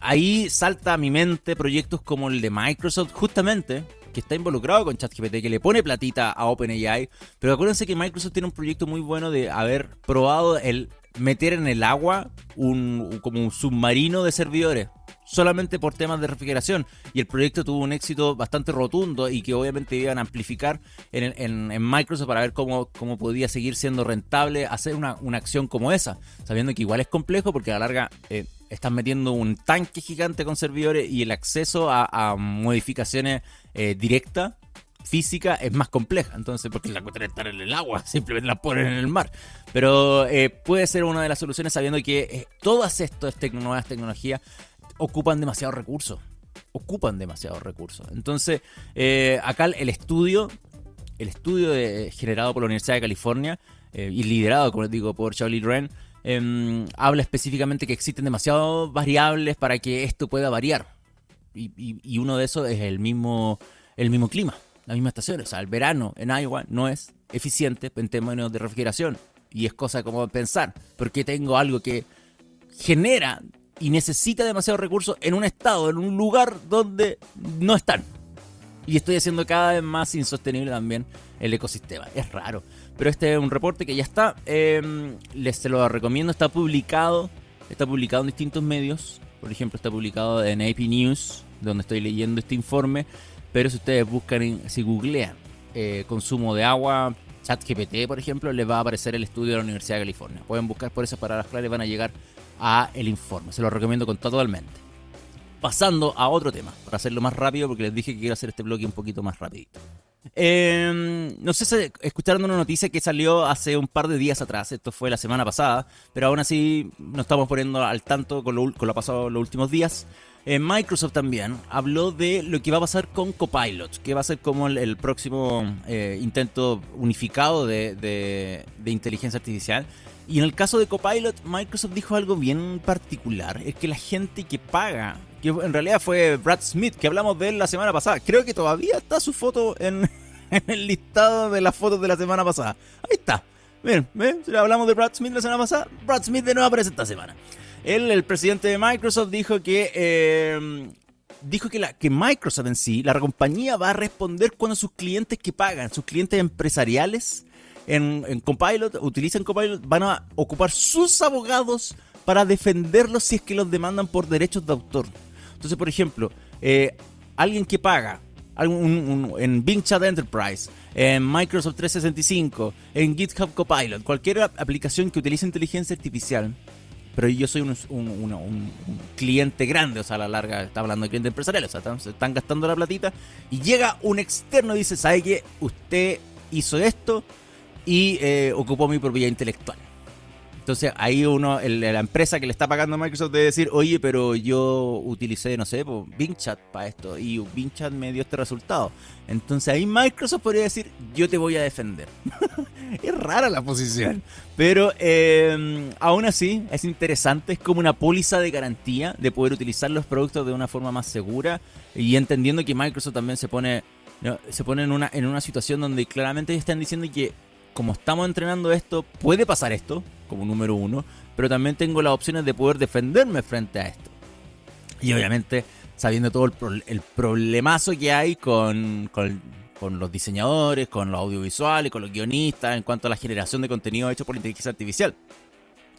ahí salta a mi mente proyectos como el de Microsoft, justamente que está involucrado con ChatGPT, que le pone platita a OpenAI. Pero acuérdense que Microsoft tiene un proyecto muy bueno de haber probado el meter en el agua un, como un submarino de servidores solamente por temas de refrigeración y el proyecto tuvo un éxito bastante rotundo y que obviamente iban a amplificar en, Microsoft para ver cómo, cómo podía seguir siendo rentable hacer una, acción como esa, sabiendo que igual es complejo porque a la larga eh, están metiendo un tanque gigante con servidores y el acceso a, modificaciones eh, directas física es más compleja. Entonces, porque la cuestión estar en el agua, simplemente la ponen en el mar. Pero eh, puede ser una de las soluciones sabiendo que eh, todas estas nuevas tecnologías ocupan demasiados recursos. Ocupan demasiados recursos. Entonces, acá el estudio, el estudio generado por la Universidad de California y liderado, como les digo, por Charlie Wren, Em, habla específicamente que existen demasiadas variables para que esto pueda variar. Y, uno de esos es el mismo, el mismo clima, la misma estación. O sea, el verano en Iowa no es eficiente en términos de refrigeración. Y es cosa como pensar, porque tengo algo que genera y necesita demasiados recursos en un estado, en un lugar donde no están. Y estoy haciendo cada vez más insostenible también el ecosistema. Es raro. Pero este es un reporte que ya está. Em, les se lo recomiendo. Está publicado. Está publicado en distintos medios. Por ejemplo, está publicado en AP News, donde estoy leyendo este informe. Pero si ustedes buscan, si googlean eh, consumo de agua, ChatGPT, por ejemplo, les va a aparecer el estudio de la Universidad de California. Pueden buscar por esas palabras claras y van a llegar a el informe. Se lo recomiendo con totalmente. Pasando a otro tema, para hacerlo más rápido, porque les dije que quiero hacer este bloque un poquito más rapidito. Eh, no sé si escucharon una noticia que salió hace un par de días atrás, esto fue la semana pasada, pero aún así nos estamos poniendo al tanto con lo, con lo pasado los últimos días. Eh, Microsoft también habló de lo que va a pasar con Copilot, que va a ser como el, próximo eh, intento unificado de, de, inteligencia artificial. Y en el caso de Copilot, Microsoft dijo algo bien particular, es que la gente que paga que en realidad fue Brad Smith, que hablamos de él la semana pasada. Creo que todavía está su foto en, el listado de las fotos de la semana pasada. Ahí está. Miren, ¿ven? hablamos de Brad Smith la semana pasada, Brad Smith de nuevo aparece esta semana. Él, el presidente de Microsoft, dijo que eh, dijo que, la, que Microsoft en sí, la compañía va a responder cuando sus clientes que pagan, sus clientes empresariales, en, en Copilot, utilicen Copilot, van a ocupar sus abogados para defenderlos si es que los demandan por derechos de autor. Entonces, por ejemplo, eh, alguien que paga en Bing Chat Enterprise, en Microsoft 365, en GitHub Copilot, cualquier aplicación que utilice inteligencia artificial, pero yo soy un, cliente grande, o sea, a la larga está hablando de cliente empresarial, o sea, están, gastando la platita y llega un externo y dice, ¿sabe qué? Usted hizo esto y eh, ocupó mi propiedad intelectual. Entonces ahí uno, la empresa que le está pagando a Microsoft debe decir, oye, pero yo utilicé, no sé, Bing Chat para esto y Bing Chat me dio este resultado. Entonces ahí Microsoft podría decir, yo te voy a defender. es rara la posición. Pero em, aún así es interesante, es como una póliza de garantía de poder utilizar los productos de una forma más segura y entendiendo que Microsoft también se pone, se pone en, una, en una situación donde claramente están diciendo que como estamos entrenando esto, puede pasar esto como número uno, pero también tengo las opciones de poder defenderme frente a esto. Y obviamente sabiendo todo el, problemazo que hay con, con, con, los diseñadores, con los audiovisuales, con los guionistas en cuanto a la generación de contenido hecho por inteligencia artificial,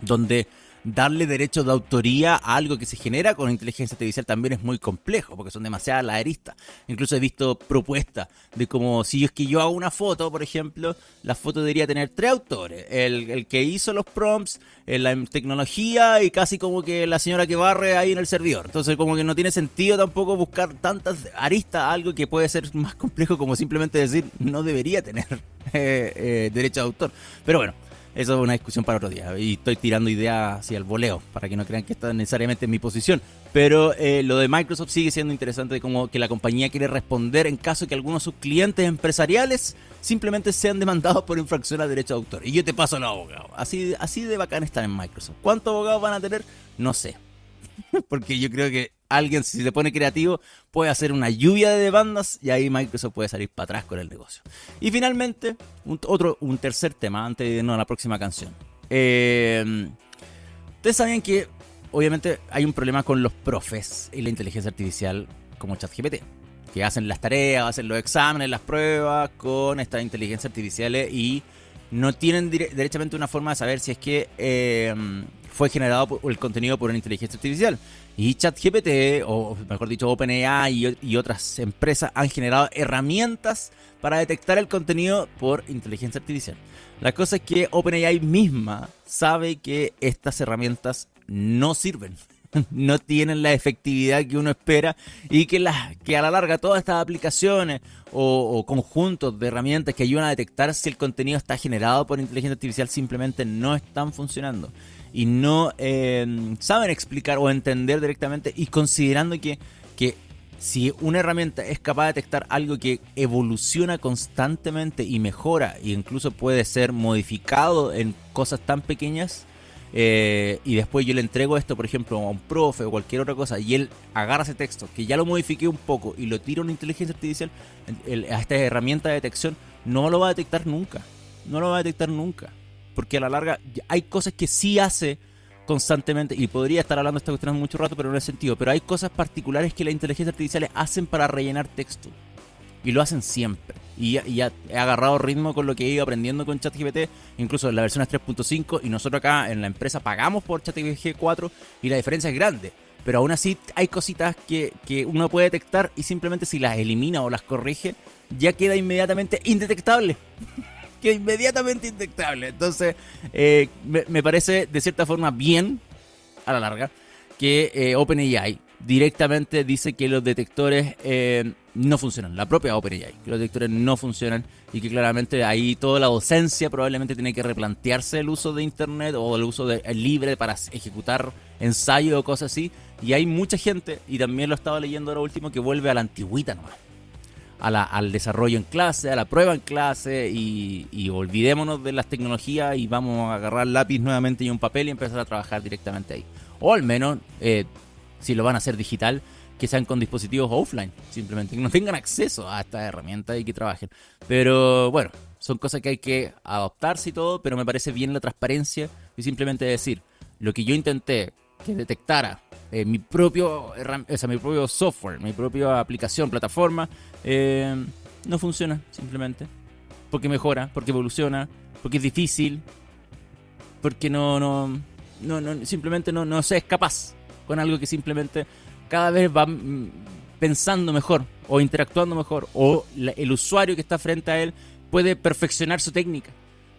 donde darle derechos de autoría a algo que se genera con inteligencia artificial también es muy complejo, porque son demasiadas laderistas. Incluso he visto propuestas de como si es que yo hago una foto, por ejemplo, la foto debería tener tres autores. El, que hizo los prompts, eh, la tecnología y casi como que la señora que barre ahí en el servidor. Entonces como que no tiene sentido tampoco buscar tantas aristas algo que puede ser más complejo como simplemente decir no debería tener eh, eh, derecho de autor. Pero bueno. Eso es una discusión para otro día. Y estoy tirando ideas hacia el voleo, para que no crean que está necesariamente en mi posición. Pero eh, lo de Microsoft sigue siendo interesante, como que la compañía quiere responder en caso que algunos de sus clientes empresariales simplemente sean demandados por infracción a derecho de autor. Y yo te paso los abogados. Así, así de bacán están en Microsoft. ¿Cuántos abogados van a tener? No sé. Porque yo creo que alguien, si se pone creativo, puede hacer una lluvia de demandas y ahí Microsoft puede salir para atrás con el negocio. Y finalmente, un, otro, un tercer tema antes de irnos a la próxima canción. Eh, Ustedes saben que, obviamente, hay un problema con los profes y la inteligencia artificial como ChatGPT. Que hacen las tareas, hacen los exámenes, las pruebas con estas inteligencias artificiales y no tienen derechamente una forma de saber si es que eh, fue generado el contenido por una inteligencia artificial. Y ChatGPT, o mejor dicho, OpenAI y, otras empresas han generado herramientas para detectar el contenido por inteligencia artificial. La cosa es que OpenAI misma sabe que estas herramientas no sirven. No tienen la efectividad que uno espera y que, las, que a la larga todas estas aplicaciones o, o conjuntos de herramientas que ayudan a detectar si el contenido está generado por inteligencia artificial simplemente no están funcionando y no eh, saben explicar o entender directamente y considerando que, que si una herramienta es capaz de detectar algo que evoluciona constantemente y mejora e incluso puede ser modificado en cosas tan pequeñas eh, y después yo le entrego esto por ejemplo a un profe o cualquier otra cosa y él agarra ese texto que ya lo modifiqué un poco y lo tira a una inteligencia artificial a esta herramienta de detección no lo va a detectar nunca no lo va a detectar nunca porque a la larga hay cosas que sí hace constantemente, y podría estar hablando de esta cuestión mucho rato, pero no es sentido, pero hay cosas particulares que las inteligencias artificiales hacen para rellenar texto. Y lo hacen siempre. Y ya, he agarrado ritmo con lo que he ido aprendiendo con ChatGPT, incluso en la versión 3.5, y nosotros acá en la empresa pagamos por ChatGPT 4 y la diferencia es grande. Pero aún así hay cositas que, que uno puede detectar y simplemente si las elimina o las corrige, ya queda inmediatamente indetectable. que inmediatamente indetectable. Entonces, eh, me, parece de cierta forma bien, a la larga, que eh, OpenAI directamente dice que los detectores eh, no funcionan. La propia OpenAI, que los detectores no funcionan y que claramente ahí toda la docencia probablemente tiene que replantearse el uso de Internet o el uso de, libre para ejecutar ensayos o cosas así. Y hay mucha gente, y también lo estaba leyendo ahora último, que vuelve a la antigüita nomás al desarrollo en clase, a la prueba en clase y, olvidémonos de las tecnologías y vamos a agarrar lápiz nuevamente y un papel y empezar a trabajar directamente ahí. O al menos, eh, si lo van a hacer digital, que sean con dispositivos offline, simplemente, que no tengan acceso a estas herramientas y que trabajen. Pero bueno, son cosas que hay que adoptarse y todo, pero me parece bien la transparencia y simplemente decir, lo que yo intenté que detectara eh, mi propio o sea, mi propio software, mi propia aplicación, plataforma, eh, no funciona simplemente. porque mejora, porque evoluciona, porque es difícil, porque no, no, no, no simplemente no, no se es capaz con algo que simplemente cada vez va mm, pensando mejor o interactuando mejor o el usuario que está frente a él puede perfeccionar su técnica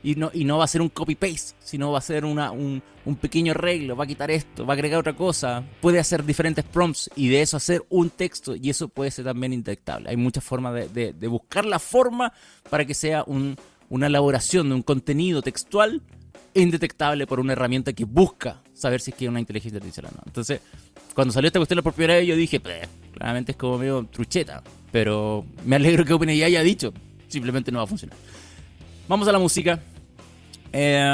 y no, y no va a ser un copy-paste, sino va a ser una, un, pequeño arreglo, va a quitar esto, va a agregar otra cosa, puede hacer diferentes prompts y de eso hacer un texto y eso puede ser también indetectable. Hay muchas formas de, de, buscar la forma para que sea un, una elaboración de un contenido textual indetectable por una herramienta que busca saber si es que es una inteligencia artificial o no. Entonces, cuando salió esta cuestión la primera vez, yo dije, claramente es como medio trucheta, pero me alegro que OpenAI haya dicho, simplemente no va a funcionar. Vamos a la música. Eh,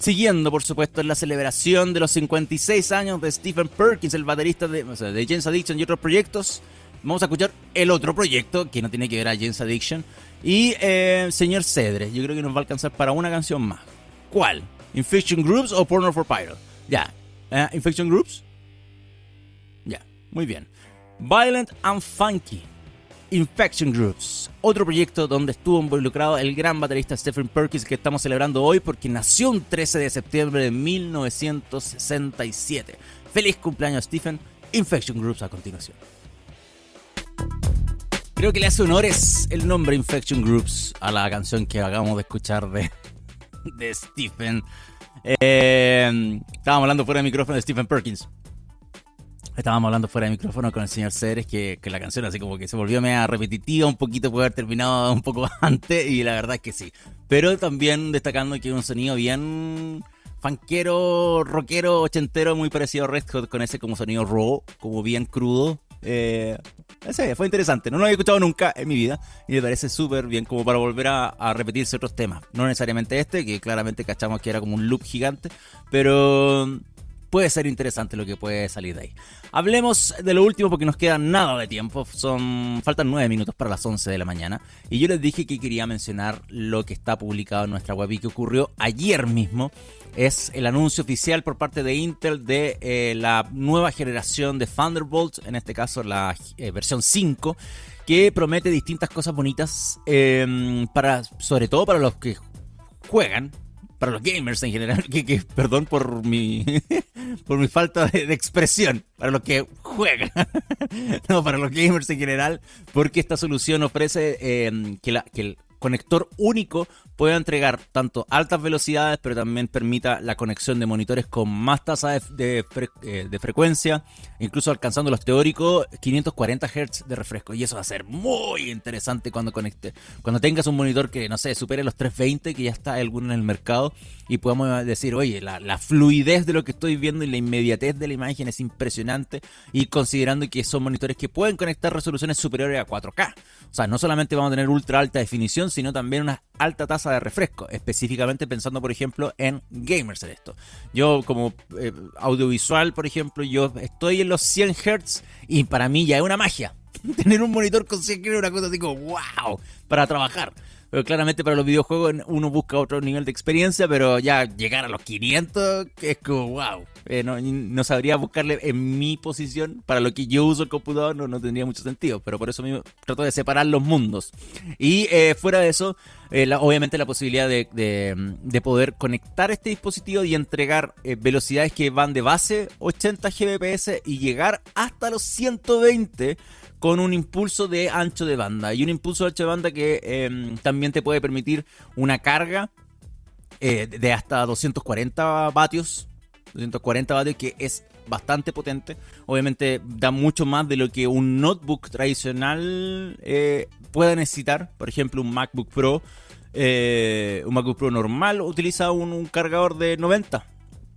siguiendo, por supuesto, en la celebración de los 56 años de Stephen Perkins, el baterista de, o de James Addiction y otros proyectos, vamos a escuchar el otro proyecto que no tiene que ver a James Addiction. Y eh, Señor Cedre, yo creo que nos va a alcanzar para una canción más. ¿Cuál? ¿Infection Groups o Porno for Pyro? Ya. Eh, ¿Infection Groups? Ya, muy bien. Violent and Funky. Infection Groups, otro proyecto donde estuvo involucrado el gran baterista Stephen Perkins que estamos celebrando hoy porque nació un 13 de septiembre de 1967. Feliz cumpleaños Stephen, Infection Groups a continuación. Creo que le hace honores el nombre Infection Groups a la canción que acabamos de escuchar de, de Stephen. Eh, estábamos hablando fuera de micrófono de Stephen Perkins. Estábamos hablando fuera de micrófono con el señor Ceres que, que, la canción así como que se volvió media repetitiva, un poquito puede haber terminado un poco antes y la verdad es que sí. Pero también destacando que un sonido bien fanquero, rockero, ochentero, muy parecido a Red Hot con ese como sonido raw, como bien crudo. Eh, fue interesante, no lo había escuchado nunca en mi vida y me parece súper bien como para volver a, repetirse otros temas. No necesariamente este, que claramente cachamos que era como un loop gigante, pero puede ser interesante lo que puede salir de ahí. Hablemos de lo último porque nos queda nada de tiempo. Son faltan nueve minutos para las 11 de la mañana. Y yo les dije que quería mencionar lo que está publicado en nuestra web y que ocurrió ayer mismo. Es el anuncio oficial por parte de Intel de eh, la nueva generación de Thunderbolt, en este caso la eh, versión 5, que promete distintas cosas bonitas, em, para, sobre todo para los que juegan para los gamers en general, que, perdón por mi por mi falta de, expresión, para los que juegan, no, para los gamers en general, porque esta solución ofrece eh, que, la, que el conector único pueda entregar tanto altas velocidades, pero también permita la conexión de monitores con más tasa de, eh, de, frecuencia, incluso alcanzando los teóricos 540 Hz de refresco. Y eso va a ser muy interesante cuando conecte, cuando tengas un monitor que, no sé, supere los 320, que ya está alguno en el mercado, y podamos decir, oye, la fluidez de lo que estoy viendo y la inmediatez de la imagen es impresionante, y considerando que son monitores que pueden conectar resoluciones superiores a 4K. O sea, no solamente vamos a tener ultra alta definición, sino también una alta tasa de refresco, específicamente pensando, por ejemplo, en gamers en esto. Yo como eh, audiovisual, por ejemplo, yo estoy en los 100 Hz y para mí ya es una magia. Tener un monitor con 100 Hz una cosa así como, wow, para trabajar. Claramente para los videojuegos uno busca otro nivel de experiencia, pero ya llegar a los 500 es como, wow. Eh, no, sabría buscarle en mi posición, para lo que yo uso el computador no, no tendría mucho sentido, pero por eso mismo trato de separar los mundos. Y eh, fuera de eso, eh, obviamente la posibilidad de, de, poder conectar este dispositivo y entregar velocidades que van de base 80 Gbps y llegar hasta los 120 con un impulso de ancho de banda. Y un impulso de ancho de banda que em, también te puede permitir una carga eh, de hasta 240 vatios. 240 vatios que es bastante potente. Obviamente da mucho más de lo que un notebook tradicional eh, pueda necesitar. Por ejemplo, un MacBook Pro. Eh, un MacBook Pro normal utiliza un cargador de 90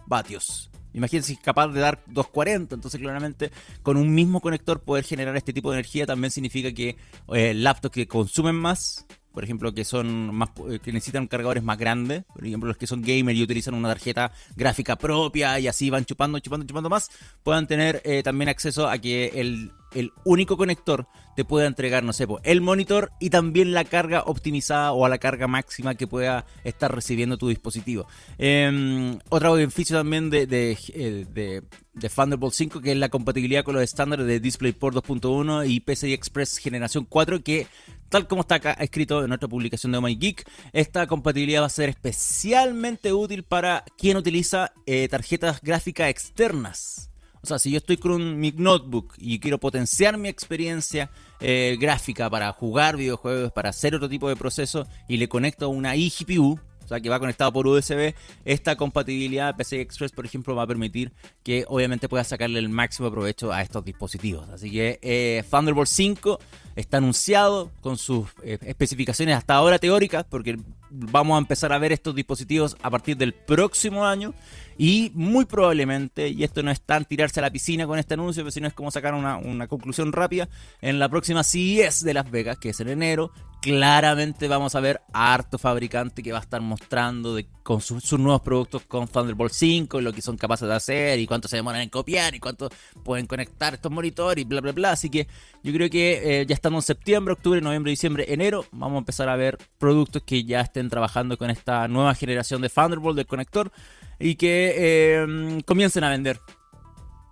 vatios. Imagínense si es capaz de dar 240, entonces claramente con un mismo conector poder generar este tipo de energía también significa que eh, laptops que consumen más, por ejemplo, que son más eh, que necesitan cargadores más grandes, por ejemplo, los que son gamer y utilizan una tarjeta gráfica propia y así van chupando, chupando, chupando más, puedan tener también acceso a que el el único conector te pueda entregar, no sé, el monitor y también la carga optimizada o a la carga máxima que pueda estar recibiendo tu dispositivo. Eh, otro beneficio también de, de, eh, de, de, Thunderbolt 5 que es la compatibilidad con los estándares de DisplayPort 2.1 y PCI Express generación 4 que tal como está acá escrito en nuestra publicación de Oh My Geek, esta compatibilidad va a ser especialmente útil para quien utiliza eh, tarjetas gráficas externas. O sea, si yo estoy con mi notebook y quiero potenciar mi experiencia eh, gráfica para jugar videojuegos, para hacer otro tipo de proceso y le conecto una eGPU, o sea, que va conectado por USB, esta compatibilidad PCI Express, por ejemplo, va a permitir que obviamente pueda sacarle el máximo provecho a estos dispositivos. Así que eh, Thunderbolt 5 está anunciado con sus eh, especificaciones hasta ahora teóricas, porque vamos a empezar a ver estos dispositivos a partir del próximo año. Y muy probablemente, y esto no es tan tirarse a la piscina con este anuncio, sino es como sacar una, una conclusión rápida, en la próxima CES de Las Vegas, que es en enero, claramente vamos a ver a harto fabricante que va a estar mostrando de, con sus nuevos productos con Thunderbolt 5, lo que son capaces de hacer y cuánto se demoran en copiar y cuánto pueden conectar estos monitores y bla bla bla. Así que yo creo que eh, ya estamos en septiembre, octubre, noviembre, diciembre, enero. Vamos a empezar a ver productos que ya estén trabajando con esta nueva generación de Thunderbolt del conector y que eh, comiencen a vender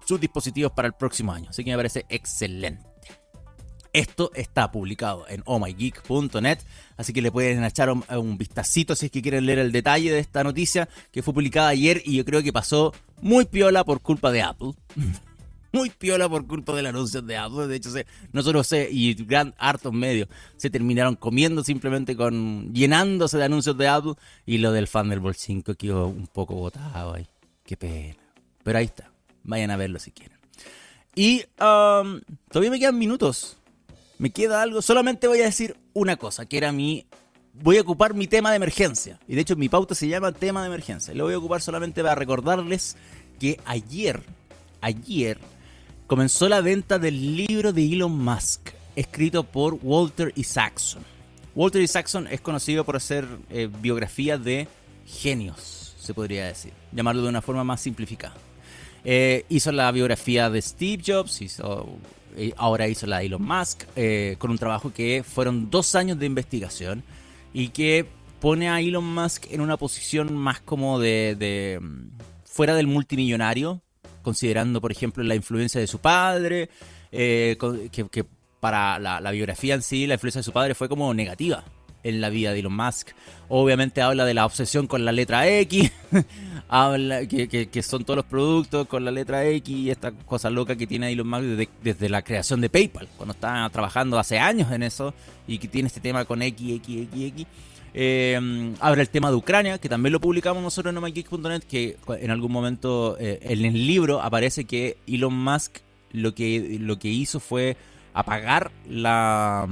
sus dispositivos para el próximo año. Así que me parece excelente. Esto está publicado en ohmygeek.net, así que le pueden echar un, un, vistacito si es que quieren leer el detalle de esta noticia que fue publicada ayer y yo creo que pasó muy piola por culpa de Apple. muy piola por culpa del anuncio de Apple. De hecho, se, nosotros sé, y gran hartos medios se terminaron comiendo simplemente con llenándose de anuncios de Apple y lo del Thunderbolt 5 quedó un poco botado ahí. Qué pena. Pero ahí está. Vayan a verlo si quieren. Y um, todavía me quedan minutos me queda algo. Solamente voy a decir una cosa, que era mi... Voy a ocupar mi tema de emergencia. Y de hecho mi pauta se llama tema de emergencia. Lo voy a ocupar solamente para recordarles que ayer, ayer, comenzó la venta del libro de Elon Musk, escrito por Walter Isaacson. Walter Isaacson es conocido por hacer eh, biografías de genios, se podría decir, llamarlo de una forma más simplificada. Eh, hizo la biografía de Steve Jobs, hizo eh, ahora hizo la Elon Musk, eh, con un trabajo que fueron dos años de investigación y que pone a Elon Musk en una posición más como de, mm, fuera del multimillonario, considerando, por ejemplo, la influencia de su padre, eh, que, para la, biografía en sí, la influencia de su padre fue como negativa en la vida de Elon Musk. Obviamente habla de la obsesión con la letra X, habla que, son todos los productos con la letra X y esta cosa loca que tiene Elon Musk desde, la creación de PayPal, cuando está trabajando hace años en eso y que tiene este tema con X, X, X, X. Eh, el tema de Ucrania, que también lo publicamos nosotros en MyGeek.net, que en algún momento eh, en el libro aparece que Elon Musk lo que, lo que hizo fue apagar la...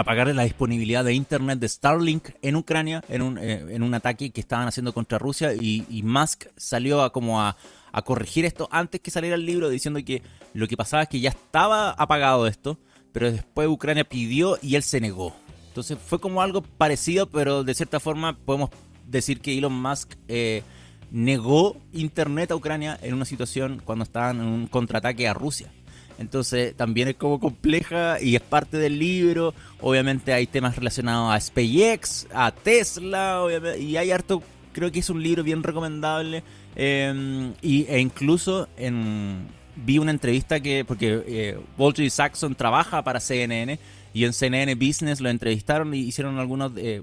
Apagar la disponibilidad de internet de Starlink en Ucrania en un, eh, ataque que estaban haciendo contra Rusia y, Musk salió a como a, corregir esto antes que saliera el libro diciendo que lo que pasaba es que ya estaba apagado esto, pero después Ucrania pidió y él se negó. Entonces fue como algo parecido, pero de cierta forma podemos decir que Elon Musk eh, negó internet a Ucrania en una situación cuando estaban en un contraataque a Rusia. Entonces también es como compleja y es parte del libro. Obviamente hay temas relacionados a SpaceX, a Tesla, y hay harto, creo que es un libro bien recomendable. Em, y, e incluso en, vi una entrevista que, porque eh, Walter Saxon trabaja para CNN y en CNN Business lo entrevistaron y hicieron algunos, eh,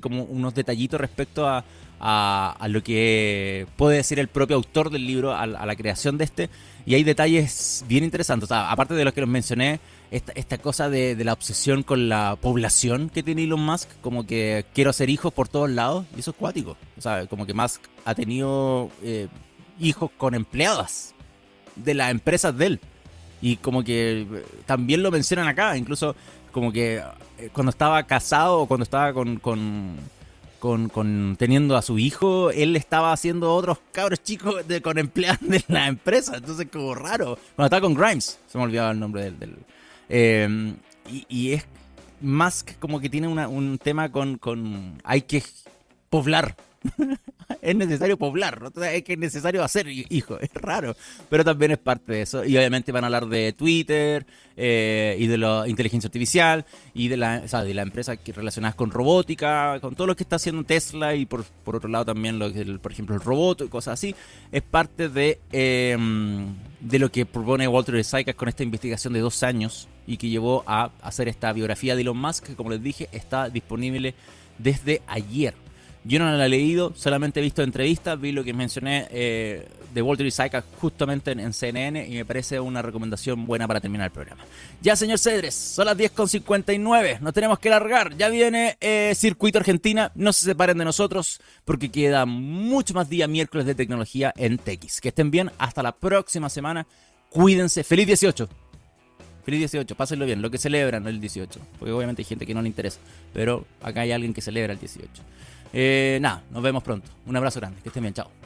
como unos detallitos respecto a, a, lo que puede decir el propio autor del libro, a, la creación de este. Y hay detalles bien interesantes. aparte de los que los mencioné, esta, esta cosa de, la obsesión con la población que tiene Elon Musk, como que quiero hacer hijos por todos lados, y eso es cuático. O sea, como que Musk ha tenido eh, hijos con empleadas de las empresas de él. Y como que eh, también lo mencionan acá, incluso como que eh, cuando estaba casado o cuando estaba con, con, teniendo a su hijo, él estaba haciendo otros cabros chicos de, con empleados de la empresa. Entonces, como raro. Cuando estaba con Grimes, se me olvidaba el nombre del. Em, y, es más como que tiene un tema con, con. Hay que poblar es necesario poblar, ¿no? es que es necesario hacer hijo, es raro, pero también es parte de eso. Y obviamente van a hablar de Twitter eh, y de la inteligencia artificial y de la, de empresa que relacionadas con robótica, con todo lo que está haciendo Tesla y por, otro lado también, lo que, por ejemplo, el robot y cosas así. Es parte de, em, de lo que propone Walter Isaac con esta investigación de dos años y que llevó a hacer esta biografía de Elon Musk, que como les dije, está disponible desde ayer. Yo no la he leído, solamente he visto entrevistas, vi lo que mencioné eh, de Walter Isaac justamente en, CNN y me parece una recomendación buena para terminar el programa. Ya, señor Cedres, son las 10.59, nos tenemos que largar. Ya viene eh, Circuito Argentina, no se separen de nosotros porque queda mucho más día miércoles de tecnología en TX. Que estén bien, hasta la próxima semana. Cuídense, feliz 18. Feliz 18, pásenlo bien, lo que celebran el 18. Porque obviamente hay gente que no le interesa, pero acá hay alguien que celebra el 18. Eh, nada, nos vemos pronto. Un abrazo grande, que estén bien, chao.